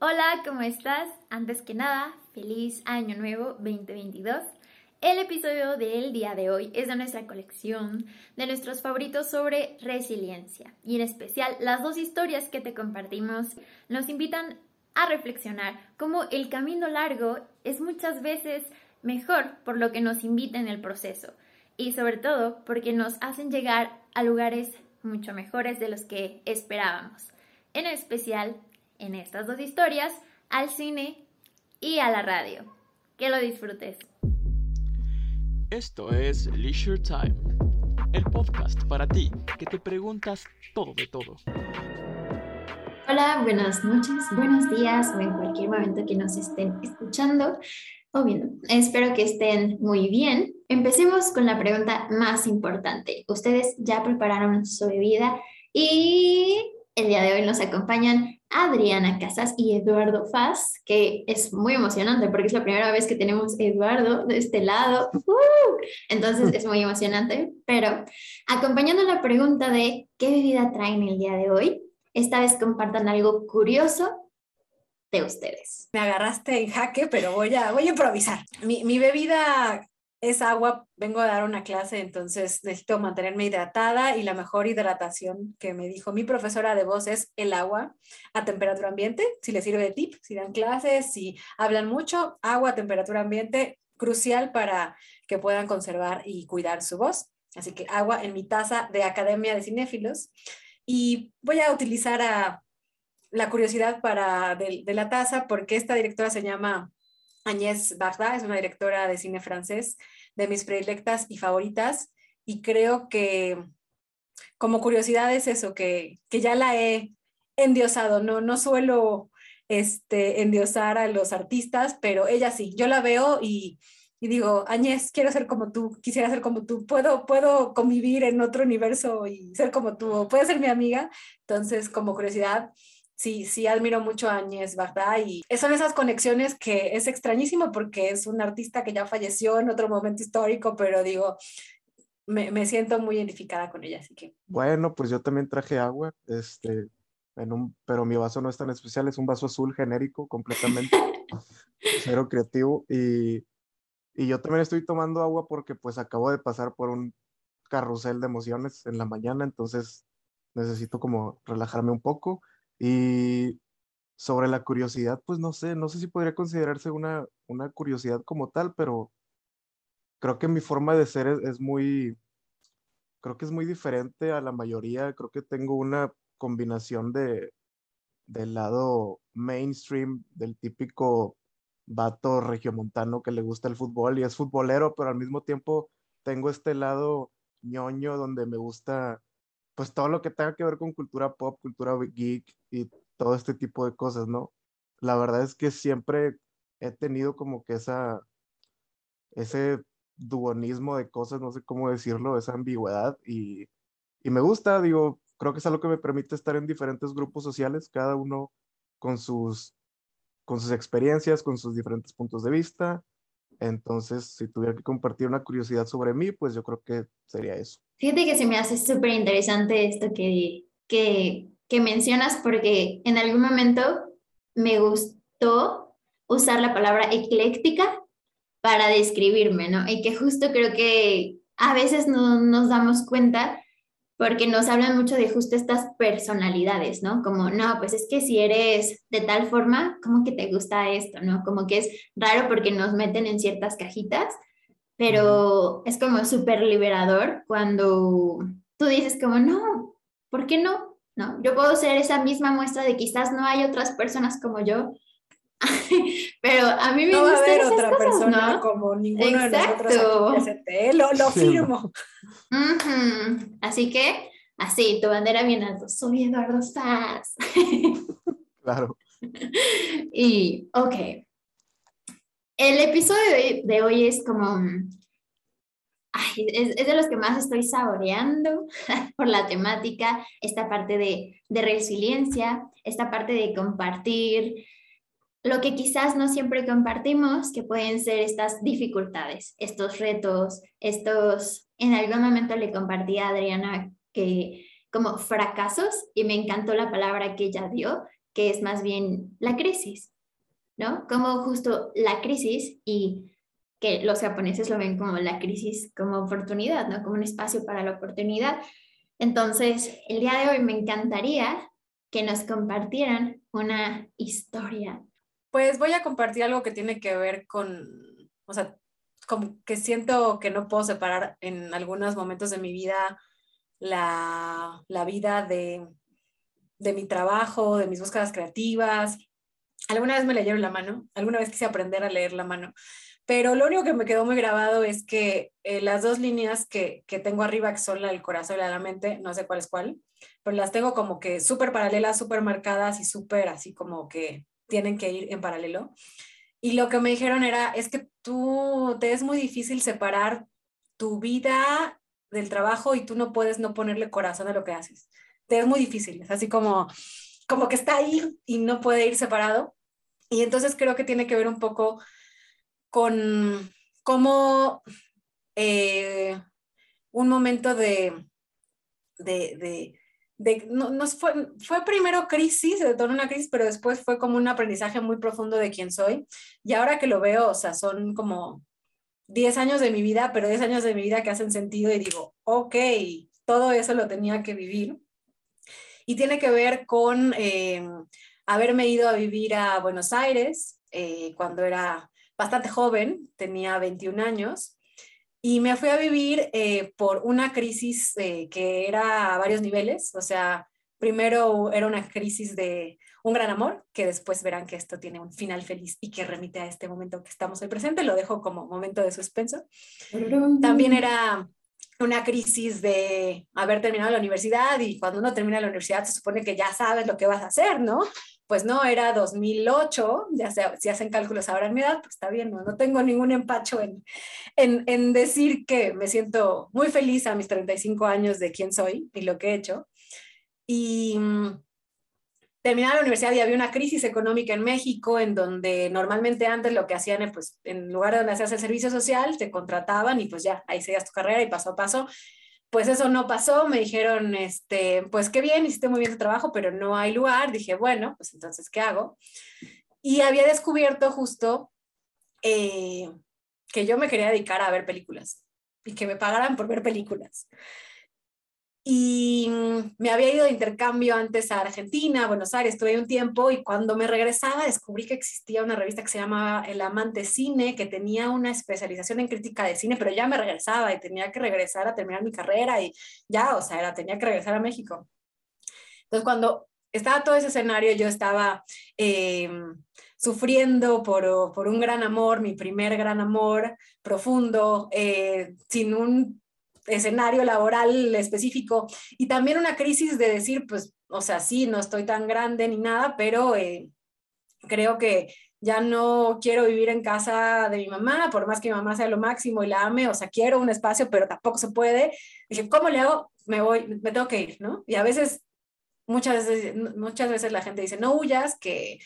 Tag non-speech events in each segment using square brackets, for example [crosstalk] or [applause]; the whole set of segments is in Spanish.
Hola, ¿cómo estás? Antes que nada, feliz año nuevo 2022. El episodio del día de hoy es de nuestra colección de nuestros favoritos sobre resiliencia y en especial las dos historias que te compartimos nos invitan a reflexionar cómo el camino largo es muchas veces mejor por lo que nos invita en el proceso y sobre todo porque nos hacen llegar a lugares mucho mejores de los que esperábamos. En especial en estas dos historias, al cine y a la radio. Que lo disfrutes. Esto es Leisure Time, el podcast para ti que te preguntas todo de todo. Hola, buenas noches, buenos días o en cualquier momento que nos estén escuchando o viendo. Espero que estén muy bien. Empecemos con la pregunta más importante. Ustedes ya prepararon su bebida y el día de hoy nos acompañan Adriana Casas y Eduardo Faz, que es muy emocionante porque es la primera vez que tenemos Eduardo de este lado. Entonces es muy emocionante, pero acompañando la pregunta de qué bebida traen el día de hoy, esta vez compartan algo curioso de ustedes. Me agarraste en jaque, pero voy a, voy a improvisar. Mi, mi bebida es agua, vengo a dar una clase, entonces necesito mantenerme hidratada y la mejor hidratación que me dijo mi profesora de voz es el agua a temperatura ambiente, si les sirve de tip, si dan clases, si hablan mucho, agua a temperatura ambiente, crucial para que puedan conservar y cuidar su voz. Así que agua en mi taza de Academia de Cinéfilos. Y voy a utilizar a la curiosidad para de, de la taza porque esta directora se llama Agnès Barda es una directora de cine francés de mis predilectas y favoritas y creo que como curiosidad es eso, que, que ya la he endiosado, no, no suelo este, endiosar a los artistas, pero ella sí, yo la veo y, y digo, Añez, quiero ser como tú, quisiera ser como tú, puedo, puedo convivir en otro universo y ser como tú, puedes ser mi amiga. Entonces, como curiosidad, sí, sí admiro mucho a Áñez, ¿verdad? Y son esas conexiones que es extrañísimo porque es un artista que ya falleció en otro momento histórico, pero digo, me, me siento muy identificada con ella, así que. Bueno, pues yo también traje agua, este, en un, pero mi vaso no es tan especial, es un vaso azul genérico completamente, [laughs] cero creativo, y, y yo también estoy tomando agua porque pues acabo de pasar por un carrusel de emociones en la mañana, entonces necesito como relajarme un poco y sobre la curiosidad, pues no sé, no sé si podría considerarse una, una curiosidad como tal, pero creo que mi forma de ser es, muy, creo que es muy diferente a la mayoría. Creo que tengo una combinación de, del lado mainstream, del típico vato regiomontano que le gusta el fútbol y es futbolero, pero al mismo tiempo tengo este lado ñoño donde me gusta pues todo lo que tenga que ver con cultura pop, cultura geek y todo este tipo de cosas, ¿no? La verdad es que siempre he tenido como que esa, ese duonismo de cosas, no sé cómo decirlo, esa ambigüedad y, y me gusta, digo, creo que es algo que me permite estar en diferentes grupos sociales, cada uno con sus, con sus experiencias, con sus diferentes puntos de vista. Entonces, si tuviera que compartir una curiosidad sobre mí, pues yo creo que sería eso. Fíjate que se me hace súper interesante esto que, que, que mencionas porque en algún momento me gustó usar la palabra ecléctica para describirme, ¿no? Y que justo creo que a veces no nos damos cuenta porque nos hablan mucho de justo estas personalidades, ¿no? Como, no, pues es que si eres de tal forma, como que te gusta esto, ¿no? Como que es raro porque nos meten en ciertas cajitas pero es como súper liberador cuando tú dices como, no, ¿por qué no? No, yo puedo ser esa misma muestra de quizás no hay otras personas como yo, [laughs] pero a mí me no gusta va a haber otra persona como ninguno Exacto. de nosotros aquí lo, lo firmo. Así que, así, tu bandera bien alto, soy Eduardo Sass. [laughs] claro. Y, ok, el episodio de hoy, es como, es, es, de los que más estoy saboreando [laughs] por la temática, esta parte de, de resiliencia, esta parte de compartir lo que quizás no siempre compartimos, que pueden ser estas dificultades, estos retos, estos, en algún momento le compartí a Adriana que como fracasos y me encantó la palabra que ella dio, que es más bien la crisis, ¿no? Como justo la crisis y que los japoneses lo ven como la crisis como oportunidad, ¿no? Como un espacio para la oportunidad. Entonces, el día de hoy me encantaría que nos compartieran una historia. Pues voy a compartir algo que tiene que ver con, o sea, como que siento que no puedo separar en algunos momentos de mi vida la, la vida de, de mi trabajo, de mis búsquedas creativas. Alguna vez me leyeron la mano, alguna vez quise aprender a leer la mano, pero lo único que me quedó muy grabado es que eh, las dos líneas que, que, tengo arriba, que son la del corazón y la de la mente, no sé cuál es cuál, pero las tengo como que súper paralelas, súper marcadas y súper así como que tienen que ir en paralelo. Y lo que me dijeron era, es que tú te es muy difícil separar tu vida del trabajo y tú no puedes no ponerle corazón a lo que haces. Te es muy difícil, es así como, como que está ahí y no puede ir separado. Y entonces creo que tiene que ver un poco con cómo eh, un momento de, de, de, no, no, fue, fue primero crisis, se detonó una crisis, pero después fue como un aprendizaje muy profundo de quién soy. Y ahora que lo veo, o sea, son como 10 años de mi vida, pero 10 años de mi vida que hacen sentido y digo, ok, todo eso lo tenía que vivir. Y tiene que ver con eh, haberme ido a vivir a Buenos Aires eh, cuando era bastante joven, tenía 21 años, y me fui a vivir eh, por una crisis eh, que era a varios niveles, o sea, primero era una crisis de un gran amor, que después verán que esto tiene un final feliz y que remite a este momento que estamos hoy presente, lo dejo como momento de suspenso. También era una crisis de haber terminado la universidad y cuando uno termina la universidad se supone que ya sabes lo que vas a hacer, ¿no? Pues no, era 2008, ya se, si hacen cálculos ahora en mi edad, pues está bien, no, no tengo ningún empacho en, en, en, decir que me siento muy feliz a mis 35 años de quién soy y lo que he hecho. Y mm, terminaba la universidad y había una crisis económica en México en donde normalmente antes lo que hacían, pues en lugar de donde hacías el servicio social, te contrataban y pues ya, ahí seguías tu carrera y paso a paso. Pues eso no pasó, me dijeron, este, pues qué bien, hiciste muy bien tu trabajo, pero no hay lugar. Dije, bueno, pues entonces, ¿qué hago? Y había descubierto justo eh, que yo me quería dedicar a ver películas y que me pagaran por ver películas y me había ido de intercambio antes a Argentina, Buenos Aires, estuve un tiempo y cuando me regresaba descubrí que existía una revista que se llamaba El Amante Cine, que tenía una especialización en crítica de cine, pero ya me regresaba y tenía que regresar a terminar mi carrera y ya, o sea, era, tenía que regresar a México. Entonces, cuando estaba todo ese escenario, yo estaba em, sufriendo por, por, un gran amor, mi primer gran amor profundo, eh, sin un escenario laboral específico y también una crisis de decir, pues, o sea, sí, no estoy tan grande ni nada, pero eh, creo que ya no quiero vivir en casa de mi mamá, por más que mi mamá sea lo máximo y la ame, o sea, quiero un espacio, pero tampoco se puede. Dije, ¿cómo le hago? Me voy, me tengo que ir, ¿no? Y a veces, muchas veces, muchas veces la gente dice, no huyas, que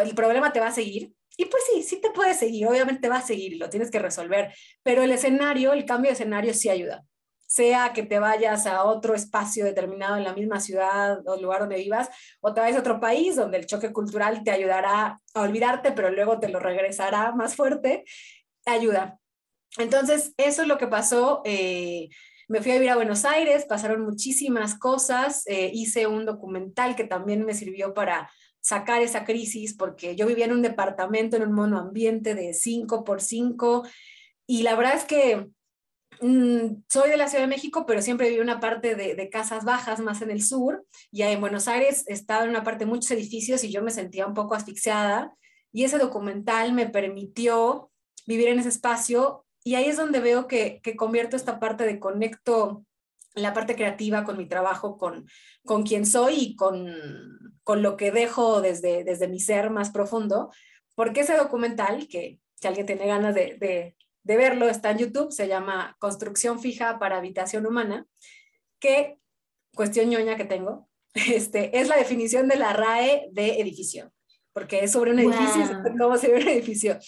el problema te va a seguir. Y pues sí, sí te puede seguir, obviamente va a seguir lo tienes que resolver, pero el escenario, el cambio de escenario sí ayuda sea que te vayas a otro espacio determinado en la misma ciudad o lugar donde vivas, o te vayas a otro país donde el choque cultural te ayudará a olvidarte, pero luego te lo regresará más fuerte, ayuda. Entonces, eso es lo que pasó. Eh, me fui a vivir a Buenos Aires, pasaron muchísimas cosas, eh, hice un documental que también me sirvió para sacar esa crisis, porque yo vivía en un departamento, en un monoambiente de 5 por 5, y la verdad es que Mm, soy de la Ciudad de México, pero siempre viví una parte de, casas bajas, más en el sur, y en Buenos Aires estaba en una parte de muchos edificios y yo me sentía un poco asfixiada, y ese documental me permitió vivir en ese espacio, y ahí es donde veo que, que convierto esta parte de conecto la parte creativa con mi trabajo, con, con quien soy y con, con lo que dejo desde, desde mi ser más profundo, porque ese documental, que si alguien tiene ganas de, de verlo, está en YouTube, se llama Construcción fija para habitación humana, que, cuestión ñoña que tengo, [laughs] este, es la definición de la RAE de edificio, porque es sobre un edificio, cómo se ve un edificio.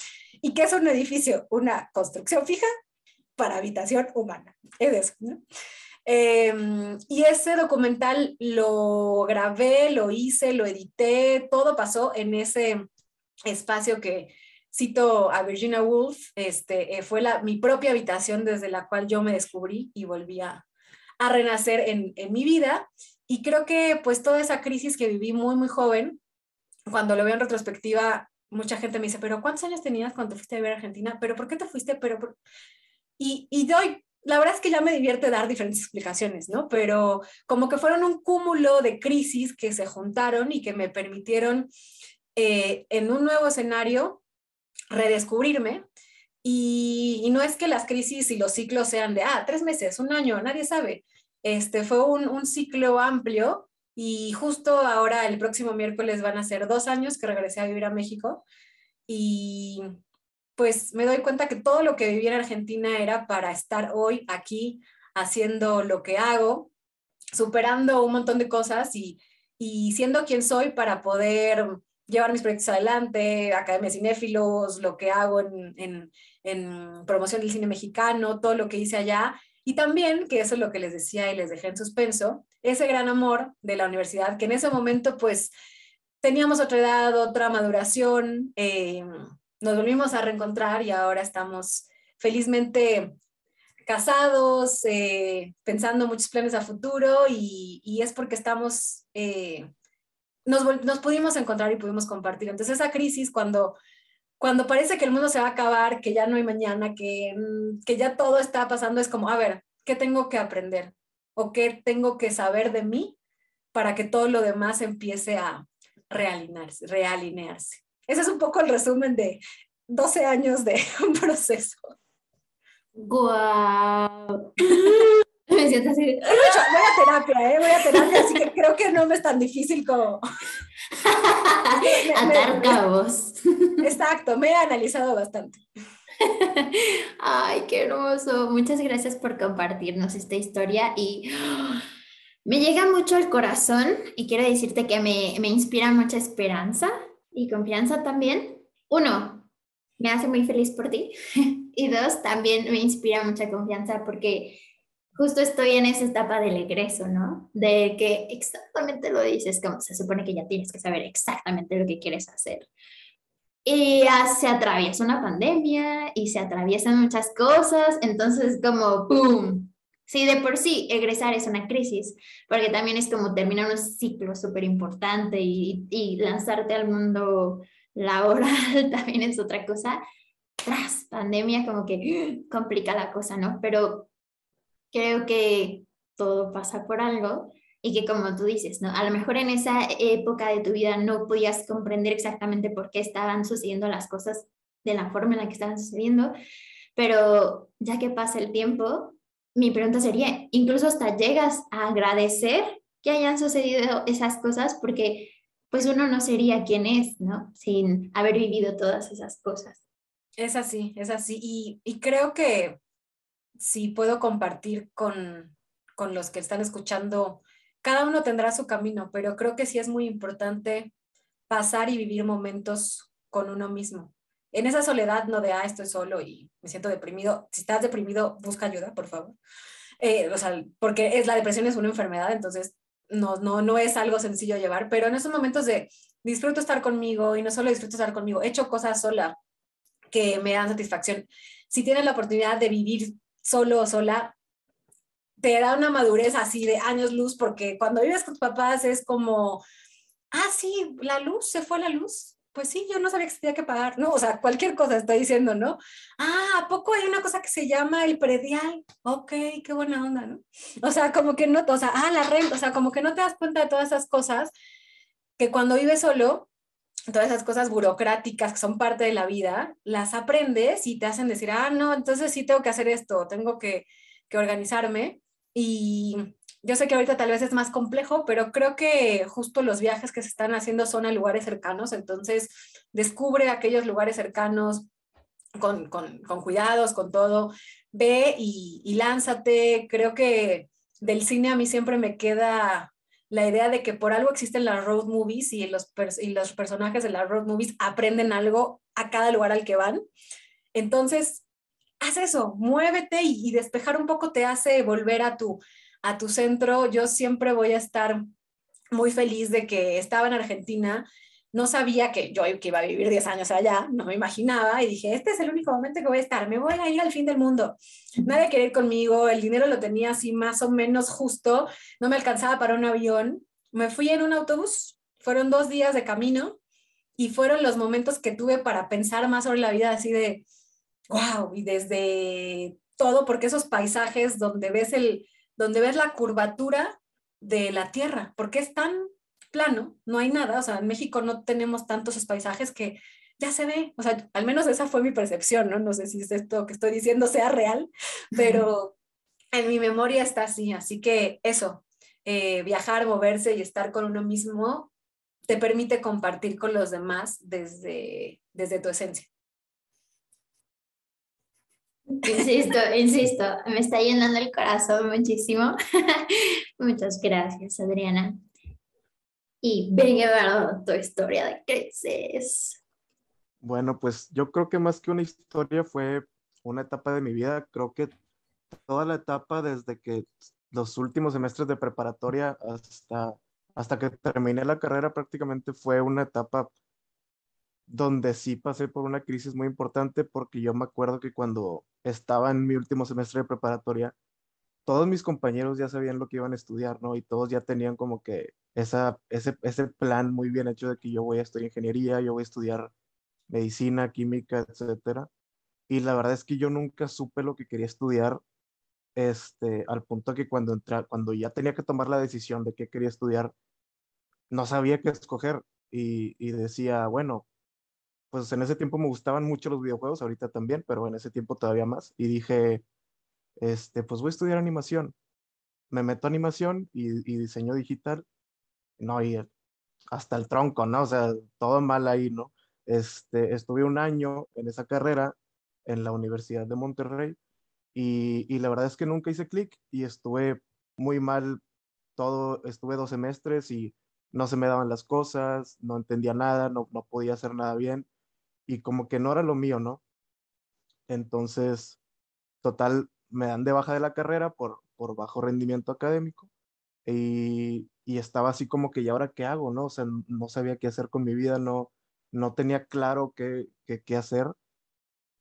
¿Y qué es un edificio? Una construcción fija para habitación humana. Es eso, Em, y ese documental lo grabé, lo hice, lo edité, todo pasó en ese espacio que cito a Virginia Woolf, este, eh, fue la, mi propia habitación desde la cual yo me descubrí y volví a, a renacer en, en, mi vida. Y creo que pues toda esa crisis que viví muy, muy joven, cuando lo veo en retrospectiva, mucha gente me dice, pero ¿cuántos años tenías cuando fuiste a vivir a Argentina? ¿Pero por qué te fuiste? Pero, Y, y doy, la verdad es que ya me divierte dar diferentes explicaciones, ¿no? Pero como que fueron un cúmulo de crisis que se juntaron y que me permitieron eh, en un nuevo escenario redescubrirme. Y, y, no es que las crisis y los ciclos sean de, ah, tres meses, un año, nadie sabe. Este fue un, un ciclo amplio y justo ahora, el próximo miércoles, van a ser dos años que regresé a vivir a México. Y pues me doy cuenta que todo lo que viví en Argentina era para estar hoy aquí haciendo lo que hago, superando un montón de cosas y, y siendo quien soy para poder llevar mis proyectos adelante, Academia Cinéfilos, lo que hago en, en, en promoción del cine mexicano, todo lo que hice allá. Y también, que eso es lo que les decía y les dejé en suspenso, ese gran amor de la universidad, que en ese momento pues teníamos otra edad, otra maduración, eh, nos volvimos a reencontrar y ahora estamos felizmente casados, eh, pensando muchos planes a futuro y, y es porque estamos, eh, nos, nos pudimos encontrar y pudimos compartir. Entonces esa crisis cuando cuando parece que el mundo se va a acabar, que ya no hay mañana, que, mm, que ya todo está pasando, es como, a ver, ¿qué tengo que aprender? ¿O qué tengo que saber de mí para que todo lo demás empiece a realinearse? realinearse? Ese es un poco el resumen de 12 años de [laughs] un proceso. ¡Guau! Me siento así. Voy a terapia, ¿eh? Voy a terapia, así que creo que no me es tan difícil como... [laughs] Atar cabos. Exacto, me he analizado bastante. Ay, qué hermoso. Muchas gracias por compartirnos esta historia y me llega mucho al corazón y quiero decirte que me, me inspira mucha esperanza y confianza también. Uno, me hace muy feliz por ti [laughs] y dos, también me inspira mucha confianza porque justo estoy en esa etapa del egreso, ¿no? De que exactamente lo dices, como se supone que ya tienes que saber exactamente lo que quieres hacer. Y ya se atraviesa una pandemia y se atraviesan muchas cosas, entonces como ¡pum! Sí, de por sí, egresar es una crisis, porque también es como terminar un ciclo súper importante y, y lanzarte al mundo laboral [laughs] también es otra cosa. Tras pandemia como que complica la cosa, ¿no? Pero creo que todo pasa por algo y que como tú dices, ¿no? A lo mejor en esa época de tu vida no podías comprender exactamente por qué estaban sucediendo las cosas de la forma en la que estaban sucediendo, pero ya que pasa el tiempo, mi pregunta sería, incluso hasta llegas a agradecer que hayan sucedido esas cosas porque pues uno no sería quien es, ¿no? Sin haber vivido todas esas cosas. Es así, es así. Y, y creo que si puedo compartir con, con los que están escuchando, cada uno tendrá su camino, pero creo que sí es muy importante pasar y vivir momentos con uno mismo. En esa soledad, no de, ah, estoy solo y me siento deprimido. Si estás deprimido, busca ayuda, por favor. Eh, o sea, porque es, la depresión es una enfermedad, entonces no, no, no es algo sencillo llevar, pero en esos momentos de disfruto estar conmigo y no solo disfruto estar conmigo, he hecho cosas sola que me dan satisfacción. Si tienes la oportunidad de vivir solo o sola, te da una madurez así de años luz, porque cuando vives con tus papás es como, ah, sí, la luz, se fue la luz. Pues sí, yo no sabía que se tenía que pagar, ¿no? O sea, cualquier cosa estoy diciendo, ¿no? Ah, ¿a poco hay una cosa que se llama el predial? Ok, qué buena onda, ¿no? O sea, como que no, o sea, ah, la renta, o sea, como que no te das cuenta de todas esas cosas que cuando vives solo, todas esas cosas burocráticas que son parte de la vida, las aprendes y te hacen decir, ah, no, entonces sí tengo que hacer esto, tengo que, que organizarme. Y yo sé que ahorita tal vez es más complejo, pero creo que justo los viajes que se están haciendo son a lugares cercanos, entonces descubre aquellos lugares cercanos con, con, con cuidados, con todo, ve y, y lánzate. Creo que del cine a mí siempre me queda la idea de que por algo existen las road movies y los, y los personajes de las road movies aprenden algo a cada lugar al que van. Entonces, haz eso, muévete y, despejar un poco te hace volver a tu, a tu centro. Yo siempre voy a estar muy feliz de que estaba en Argentina. No sabía que yo que iba a vivir 10 años allá, no me imaginaba y dije, este es el único momento que voy a estar, me voy a ir al fin del mundo. Nadie quería ir conmigo, el dinero lo tenía así más o menos justo, no me alcanzaba para un avión. Me fui en un autobús, fueron dos días de camino y fueron los momentos que tuve para pensar más sobre la vida así de, wow, y desde todo, porque esos paisajes donde ves, el, donde ves la curvatura de la tierra, porque es tan plano, no hay nada, o sea, en México no tenemos tantos paisajes que ya se ve, o sea, al menos esa fue mi percepción, ¿no? No sé si esto que estoy diciendo sea real, [laughs] pero en mi memoria está así, así que eso, eh, viajar, moverse y estar con uno mismo te permite compartir con los demás desde, desde tu esencia. Insisto, [laughs] insisto, me está llenando el corazón muchísimo. [laughs] Muchas gracias, Adriana. Y venga, tu historia de creces. Bueno, pues yo creo que más que una historia fue una etapa de mi vida. Creo que toda la etapa desde que los últimos semestres de preparatoria hasta, hasta que terminé la carrera prácticamente fue una etapa donde sí pasé por una crisis muy importante porque yo me acuerdo que cuando estaba en mi último semestre de preparatoria, todos mis compañeros ya sabían lo que iban a estudiar, ¿no? Y todos ya tenían como que esa, ese, ese plan muy bien hecho de que yo voy a estudiar ingeniería, yo voy a estudiar medicina, química, etcétera. Y la verdad es que yo nunca supe lo que quería estudiar, este, al punto que cuando, entra, cuando ya tenía que tomar la decisión de qué quería estudiar, no sabía qué escoger y, y decía, bueno, pues en ese tiempo me gustaban mucho los videojuegos, ahorita también, pero en ese tiempo todavía más. Y dije, este, pues voy a estudiar animación. Me meto a animación y, diseño digital. No, y hasta el tronco, ¿no? O sea, todo mal ahí, ¿no? Este, estuve un año en esa carrera en la Universidad de Monterrey y, y la verdad es que nunca hice clic y estuve muy mal todo, estuve dos semestres y no se me daban las cosas, no entendía nada, no, no podía hacer nada bien y como que no era lo mío, ¿no? Entonces, total, me dan de baja de la carrera por, por bajo rendimiento académico y, y estaba así como que, ¿y ahora qué hago, no? O sea, no sabía qué hacer con mi vida, no, no tenía claro qué, qué, hacer.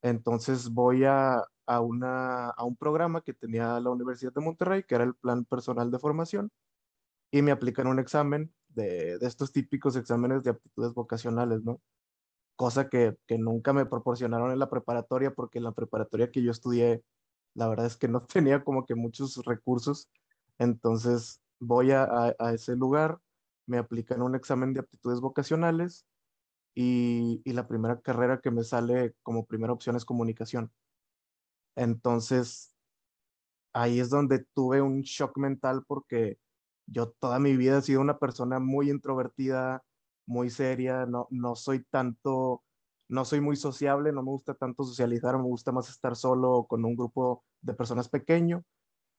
Entonces voy a, a, una, a un programa que tenía la Universidad de Monterrey, que era el Plan Personal de Formación, y me aplican un examen de, de estos típicos exámenes de aptitudes vocacionales, ¿no? cosa que, que, nunca me proporcionaron en la preparatoria, porque en la preparatoria que yo estudié, la verdad es que no [laughs] tenía como que muchos recursos. Entonces voy a, a, ese lugar, me aplican un examen de aptitudes vocacionales y, y, la primera carrera que me sale como primera opción es comunicación. Entonces, ahí es donde tuve un shock mental porque yo toda mi vida he sido una persona muy introvertida, muy seria, no, no soy tanto, no soy muy sociable, no me gusta tanto socializar, me gusta más estar solo con un grupo de personas pequeño.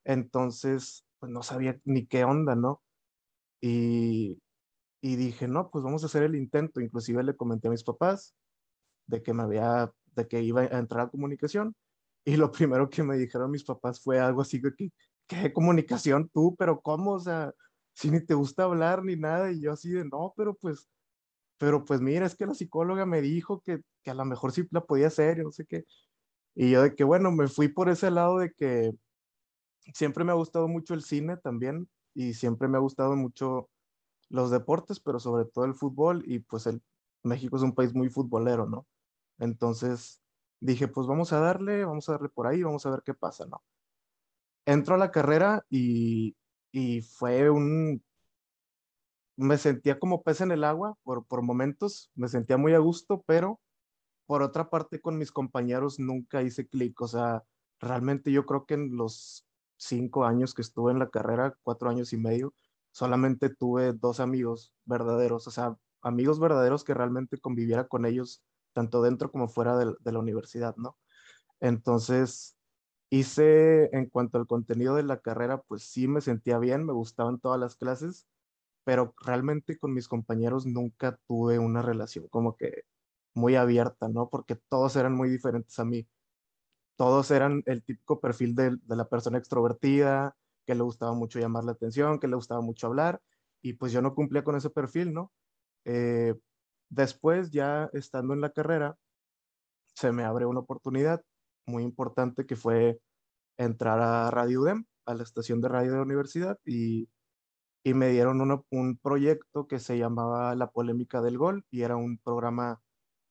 Entonces, pues no sabía ni qué onda, ¿no? Y, y dije, no, pues vamos a hacer el intento. Inclusive le comenté a mis papás de que me había, de que iba a entrar a comunicación. Y lo [laughs] primero que me dijeron mis papás fue algo así de que, ¿qué comunicación tú? Pero ¿cómo? O sea, si ni te gusta hablar ni nada. Y yo así de, no, pero pues pero pues mira, es que la psicóloga me dijo que, que a lo mejor sí la podía hacer, y no sé qué. Y yo de que, bueno, me fui por ese lado de que siempre me ha gustado mucho el cine también y siempre me ha gustado mucho los deportes, pero sobre todo el fútbol y pues el, México es un país muy futbolero, ¿no? Entonces dije, pues vamos a darle, vamos a darle por ahí, vamos a ver qué pasa, ¿no? Entro a la carrera y, y fue un me sentía como pez en el agua por, por momentos, me sentía muy a gusto, pero por otra parte con mis compañeros nunca hice clic, o sea, realmente yo creo que en los cinco años que estuve en la carrera, cuatro años y medio, solamente tuve dos amigos verdaderos, o sea, amigos verdaderos que realmente conviviera con ellos, tanto dentro como fuera de, de la universidad, ¿no? Entonces, hice, en cuanto al contenido de la carrera, pues sí me sentía bien, me gustaban todas las clases, pero realmente con mis compañeros nunca tuve una relación como que muy abierta, ¿no? Porque todos eran muy diferentes a mí. Todos eran el típico perfil de, la persona extrovertida, que le gustaba mucho llamar la atención, que le gustaba mucho hablar, y pues yo no cumplía con ese perfil, ¿no? Eh, después, ya estando en la carrera, se me abre una oportunidad muy importante que fue entrar a Radio UDEM, a la estación de radio de la universidad, y, y me dieron un proyecto que se llamaba La Polémica del Gol, y era un programa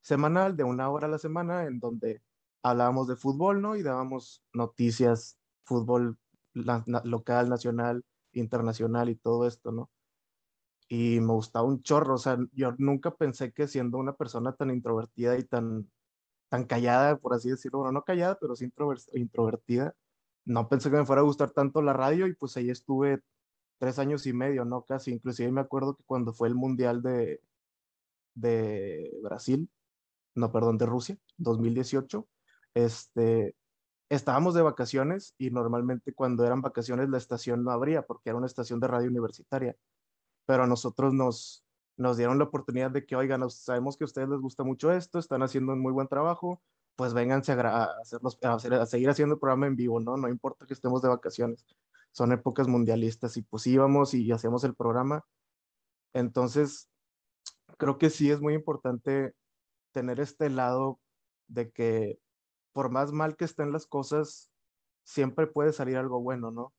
semanal de una hora a la semana en donde hablábamos de fútbol, ¿no? Y dábamos noticias, fútbol local, nacional, internacional y todo esto, ¿no? Y me gustaba un chorro, o sea, yo nunca pensé que siendo una persona tan introvertida y tan, tan callada, por así decirlo, bueno, no callada, pero sí introvertida, no pensé que me fuera a gustar tanto la radio y pues ahí estuve tres años y medio, ¿no? Casi, inclusive me acuerdo que cuando fue el Mundial de, de Brasil, no, perdón, de Rusia, 2018, este, estábamos de vacaciones y normalmente cuando eran vacaciones la estación no abría porque era una estación de radio universitaria, pero a nosotros nos, nos dieron la oportunidad de que, oigan, sabemos que a ustedes les gusta mucho esto, están haciendo un muy buen trabajo, pues vénganse a, hacerlos, a, a, seguir haciendo el programa en vivo, ¿no? No importa que estemos de vacaciones, son épocas mundialistas y pues íbamos y hacíamos el programa. Entonces, creo que sí es muy importante tener este lado de que por más mal que estén las cosas, siempre puede salir algo bueno, ¿no?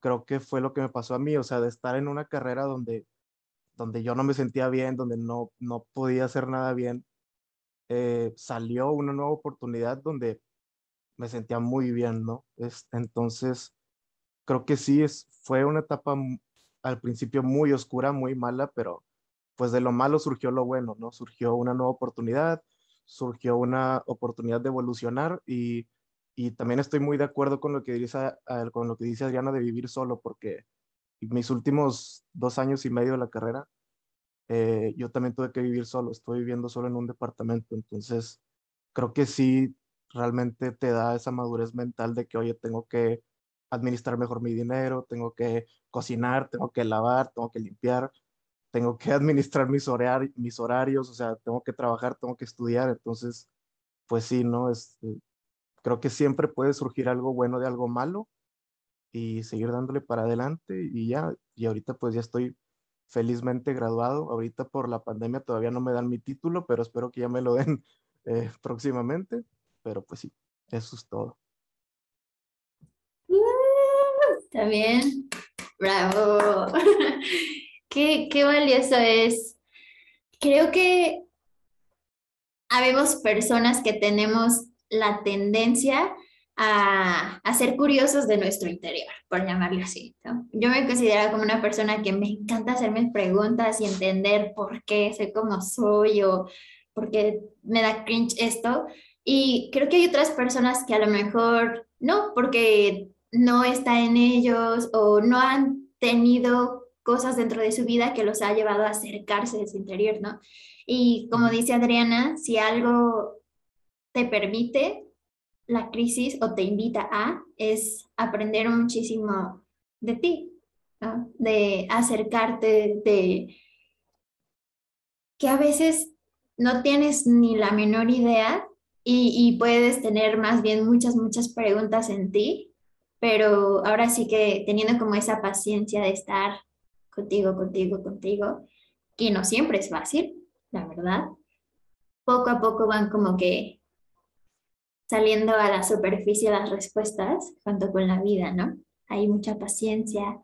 Creo que fue lo que me pasó a mí, o sea, de estar en una carrera donde, donde yo no me sentía bien, donde no, no podía hacer nada bien, eh, salió una nueva oportunidad donde me sentía muy bien, ¿no? Es, entonces, creo que sí, es, fue una etapa al principio muy oscura, muy mala, pero pues de lo malo surgió lo bueno, ¿no? Surgió una nueva oportunidad, surgió una oportunidad de evolucionar y, y también estoy muy de acuerdo con lo que dice, con lo que dice Adriana de vivir solo, porque mis últimos dos años y medio de la carrera, eh, yo también tuve que vivir solo, estoy viviendo solo en un departamento, entonces creo que sí, realmente te da esa madurez mental de que, oye, tengo que administrar mejor mi dinero, tengo que cocinar, tengo que lavar, tengo que limpiar, tengo que [laughs] administrar mis, mis horarios, o sea, tengo que trabajar, tengo que estudiar, entonces, pues sí, ¿no? Es, eh, creo que siempre puede surgir algo bueno de algo malo y seguir dándole para adelante y ya, y ahorita pues ya estoy felizmente graduado, ahorita por la pandemia todavía no me dan mi título, pero espero que ya me lo den [laughs] eh, próximamente, pero pues sí, eso es todo. Bien, bravo. [laughs] Qué, qué valioso es. Creo que habemos personas que tenemos la tendencia a, a, ser curiosos de nuestro interior, por llamarlo así. Yo me considero como una persona que me encanta hacerme preguntas y entender por qué soy como soy o por qué me da cringe esto. Y creo que hay otras personas que a lo mejor no, porque no está en ellos o no han tenido cosas dentro de su vida que los ha llevado a acercarse de su interior, ¿no? Y como dice Adriana, si algo te permite la crisis o te invita a, es aprender muchísimo de ti, ¿no? De acercarte, de que a veces no tienes ni la menor idea y, y puedes tener más bien muchas, muchas preguntas en ti, pero ahora sí que teniendo como esa paciencia de estar contigo, contigo, contigo, que no siempre es fácil, la verdad. Poco a poco van como que saliendo a la superficie las respuestas junto con la vida, ¿no? Hay mucha paciencia,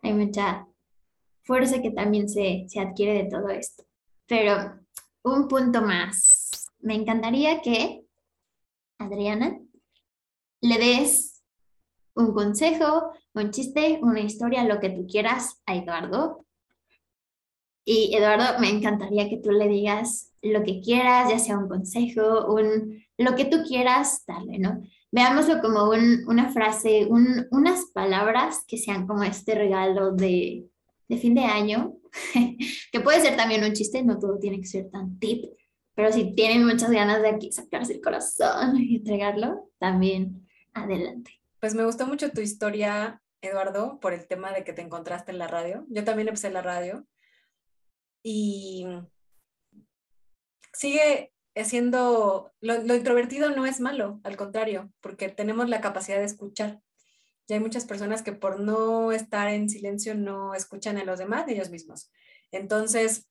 hay mucha fuerza que también se, se adquiere de todo esto. Pero un punto más. Me encantaría que, Adriana, le des un consejo, un chiste, una historia, lo que tú quieras a Eduardo. Y Eduardo, me encantaría que tú le digas lo que quieras, ya sea un consejo, un, lo que tú quieras darle, ¿no? Veámoslo como una frase, unas palabras que sean como este regalo de, de fin de año, [laughs] que puede ser también un chiste, no todo tiene que ser tan tip, pero si tienen muchas ganas de aquí sacarse el corazón y entregarlo, también adelante. Pues me gustó mucho tu historia, Eduardo, por el tema de que te encontraste en la radio. Yo también empecé en la radio. Y sigue siendo, lo, introvertido no es malo, al contrario, porque tenemos la capacidad de escuchar. Y hay muchas personas que por no estar en silencio no escuchan a los demás ni ellos mismos. Entonces,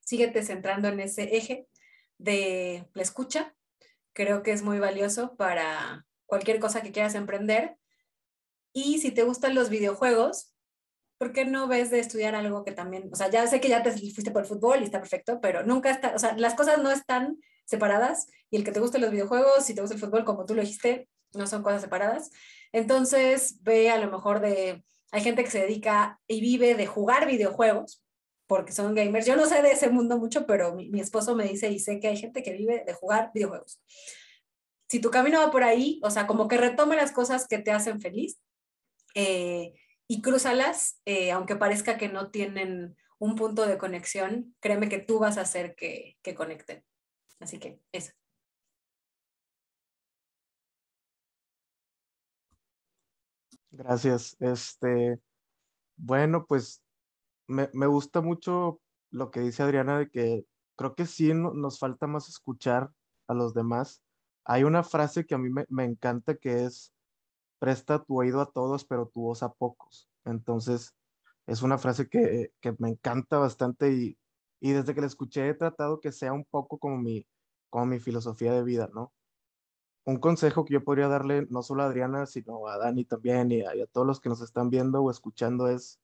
síguete centrando en ese eje de la escucha. Creo que es muy valioso para cualquier cosa que quieras emprender. Y si te gustan los videojuegos, ¿por qué no ves de estudiar algo que también, o sea, ya sé que ya te fuiste por el fútbol y está perfecto, pero nunca está, o sea, las cosas no están separadas y el que te guste los videojuegos, si te gusta el fútbol, como tú lo dijiste, no son cosas separadas. Entonces, ve a lo mejor de, hay gente que se dedica y vive de jugar videojuegos, porque son gamers. Yo no sé de ese mundo mucho, pero mi, esposo me dice y sé que hay gente que vive de jugar videojuegos. Si tu camino va por ahí, o sea, como que retome las cosas que te hacen feliz eh, y crúzalas, eh, aunque parezca que no tienen un punto de conexión, créeme que tú vas a hacer que, que conecten. Así que eso. Gracias. Este, bueno, pues me, gusta mucho lo que dice Adriana de que creo que sí nos falta más escuchar a los demás. Hay una frase que a mí me, encanta que es, presta tu oído a todos, pero tu voz a pocos. Entonces, es una frase que, me encanta bastante y, y, desde que la escuché he tratado que sea un poco como mi, como mi filosofía de vida, ¿no? un consejo que yo podría darle no solo a Adriana, sino a Dani también y a, todos los que nos están viendo o escuchando es,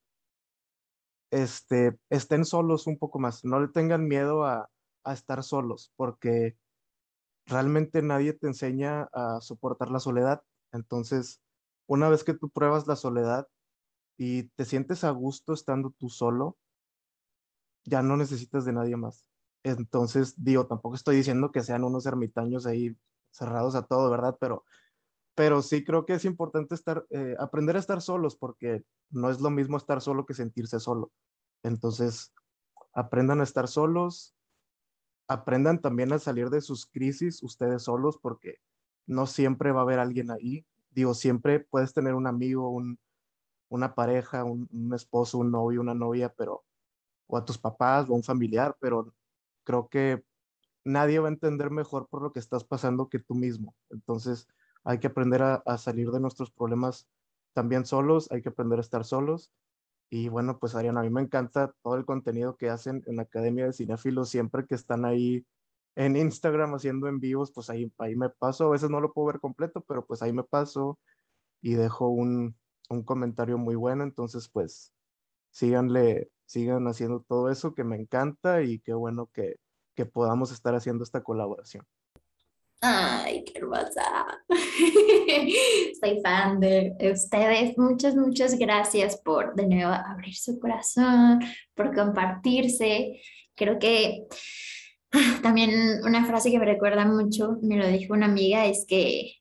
este, estén solos un poco más, no le tengan miedo a, a estar solos, porque realmente nadie te enseña a soportar la soledad. Entonces, una vez que tú pruebas la soledad y te sientes a gusto estando tú solo, ya no necesitas de nadie más. Entonces, digo, tampoco estoy diciendo que sean unos ermitaños ahí cerrados a todo, ¿verdad? Pero, pero sí creo que es importante estar, eh, aprender a estar solos porque no es lo mismo estar solo que sentirse solo. Entonces, aprendan a estar solos, aprendan también a salir de sus crisis ustedes solos porque no siempre va a haber alguien ahí. Digo, siempre puedes tener un amigo, un, una pareja, un, esposo, un novio, una novia, pero o a tus papás o un familiar, pero creo que nadie va a entender mejor por lo que estás pasando que tú mismo. Entonces, hay que aprender a, salir de nuestros problemas también solos, hay que aprender a estar solos. Y bueno, pues Ariana, a mí me encanta todo el contenido que hacen en la Academia de Cinefilos, siempre que están ahí en Instagram haciendo en vivos, pues ahí, ahí me paso, a veces no lo puedo ver completo, pero pues ahí me paso y dejo un, un comentario muy bueno, entonces pues síganle, sigan haciendo todo eso que me encanta y qué bueno que, que podamos estar haciendo esta colaboración. Ay, qué hermosa. [laughs] Soy fan de ustedes. Muchas, muchas gracias por de nuevo abrir su corazón, por compartirse. Creo que ah, también una frase que me recuerda mucho, me lo dijo una amiga, es que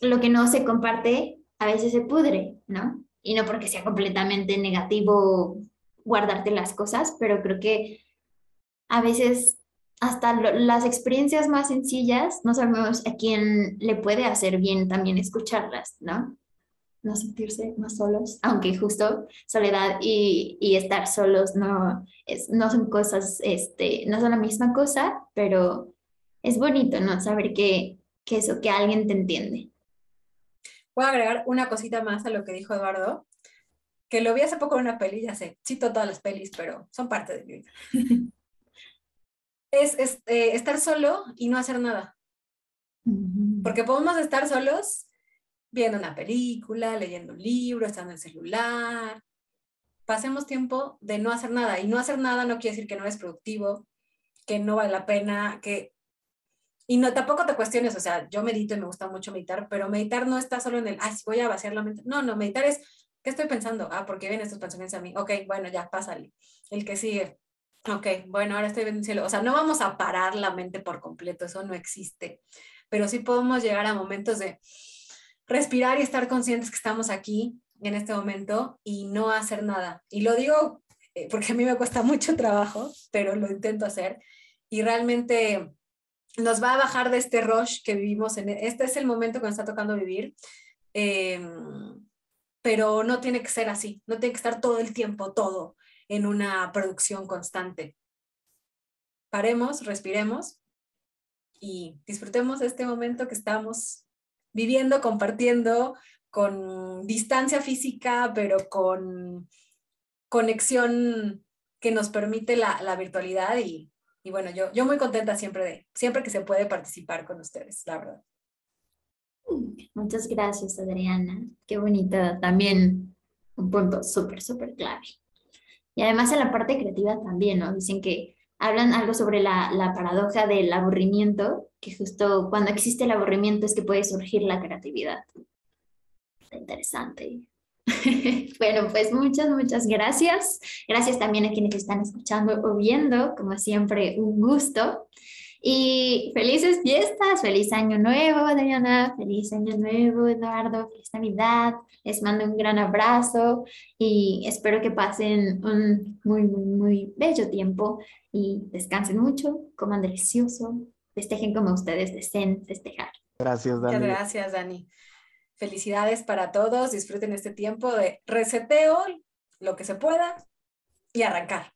lo que no se comparte a veces se pudre, ¿no? Y no porque sea completamente negativo guardarte las cosas, pero creo que a veces hasta las experiencias más sencillas, no sabemos a quién le puede hacer bien también escucharlas, ¿no? No sentirse más solos, aunque justo soledad y, y estar solos no, es, no son cosas, este, no son la misma cosa, pero es bonito, ¿no? Saber que, que eso, que alguien te entiende. Voy a agregar una cosita más a lo que dijo Eduardo, que lo vi hace poco en una peli, ya sé, cito todas las pelis, pero son parte de mi vida. [laughs] es, eh, estar solo y no hacer nada. Porque podemos estar solos viendo una película, leyendo un libro, estando en el celular. Pasemos tiempo de no hacer nada. Y no hacer nada no quiere decir que no es productivo, que no vale la pena, que... Y no, tampoco te cuestiones, o sea, yo medito y me gusta mucho meditar, pero meditar no está solo en el, ay, voy a vaciar la mente. No, no, meditar es, ¿qué estoy pensando? Ah, porque vienen estos pensamientos a mí. Ok, bueno, ya, pásale. El que sigue Ok, bueno, ahora estoy viendo el cielo. O sea, no vamos a parar la mente por completo, eso no existe, pero sí podemos llegar a momentos de respirar y estar conscientes que estamos aquí en este momento y no hacer nada. Y lo digo eh, porque a mí me cuesta [laughs] mucho trabajo, pero lo intento hacer y realmente nos va a bajar de este rush que vivimos. En, e, este es el momento que nos está tocando vivir. Em, pero no tiene que ser así, no tiene que estar todo el tiempo, todo en una producción constante. Paremos, respiremos y disfrutemos de este momento que estamos viviendo, compartiendo, con distancia física, pero con conexión que nos permite la, virtualidad y, y, bueno, yo, yo muy contenta siempre de, siempre que se puede participar con ustedes, la verdad. Muchas gracias, Adriana. Qué bonita, también un punto súper, súper clave. Y además en la parte creativa también, ¿no? Dicen que hablan algo sobre la, la paradoja del aburrimiento, que justo cuando existe el aburrimiento es que puede surgir la creatividad. interesante. [laughs] bueno, pues muchas, muchas gracias. Gracias también a quienes están escuchando o viendo, como siempre, un gusto. Y felices fiestas, feliz año nuevo, Adriana, feliz año nuevo, Eduardo, feliz Navidad. Les mando un gran abrazo y espero que pasen un muy, muy, muy bello tiempo y descansen mucho, coman delicioso, festejen como ustedes deseen festejar. Gracias, Dani. Muchas gracias, Dani. Felicidades para todos, disfruten este tiempo de reseteo, lo que se pueda y arrancar.